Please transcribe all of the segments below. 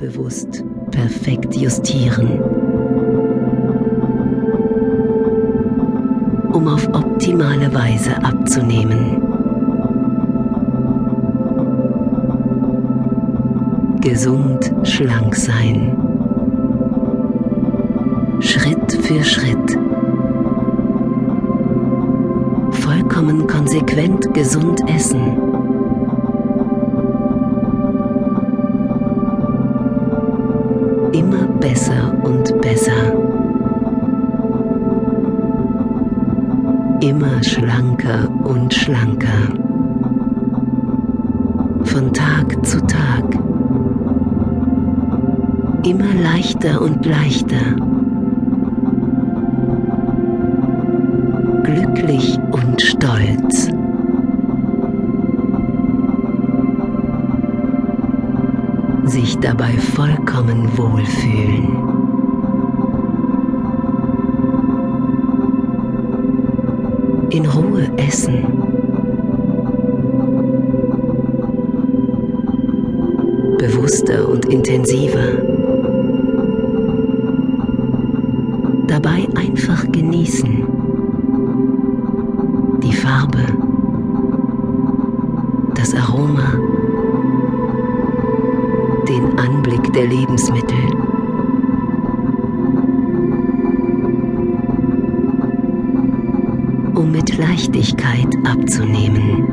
unterbewusst perfekt justieren, um auf optimale Weise abzunehmen. Gesund schlank sein. Schritt für Schritt. Vollkommen konsequent gesund essen. Besser und besser. Immer schlanker und schlanker. Von Tag zu Tag. Immer leichter und leichter. Glücklich sich dabei vollkommen wohlfühlen. In Ruhe essen. Bewusster und intensiver. Dabei einfach genießen. Die Farbe, das Aroma, den Anblick der Lebensmittel. Um mit Leichtigkeit abzunehmen.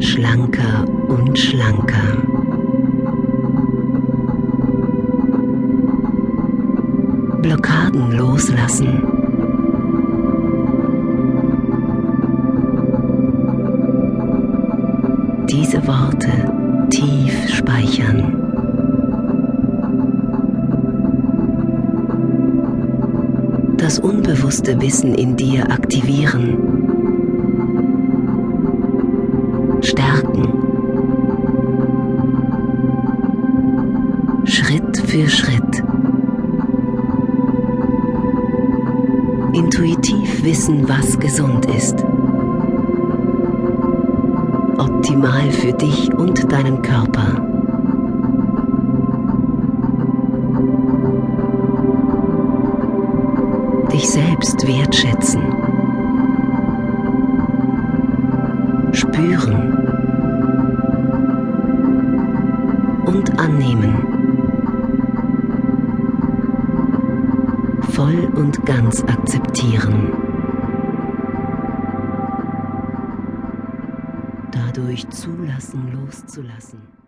Schlanker und schlanker. Blockaden loslassen. Diese Worte tief speichern. Das unbewusste Wissen in dir aktivieren. Stärken. Schritt für Schritt. Intuitiv wissen, was gesund ist optimal für dich und deinen Körper. Dich selbst wertschätzen. Spüren. Und annehmen. Voll und ganz akzeptieren. Dadurch zulassen, loszulassen.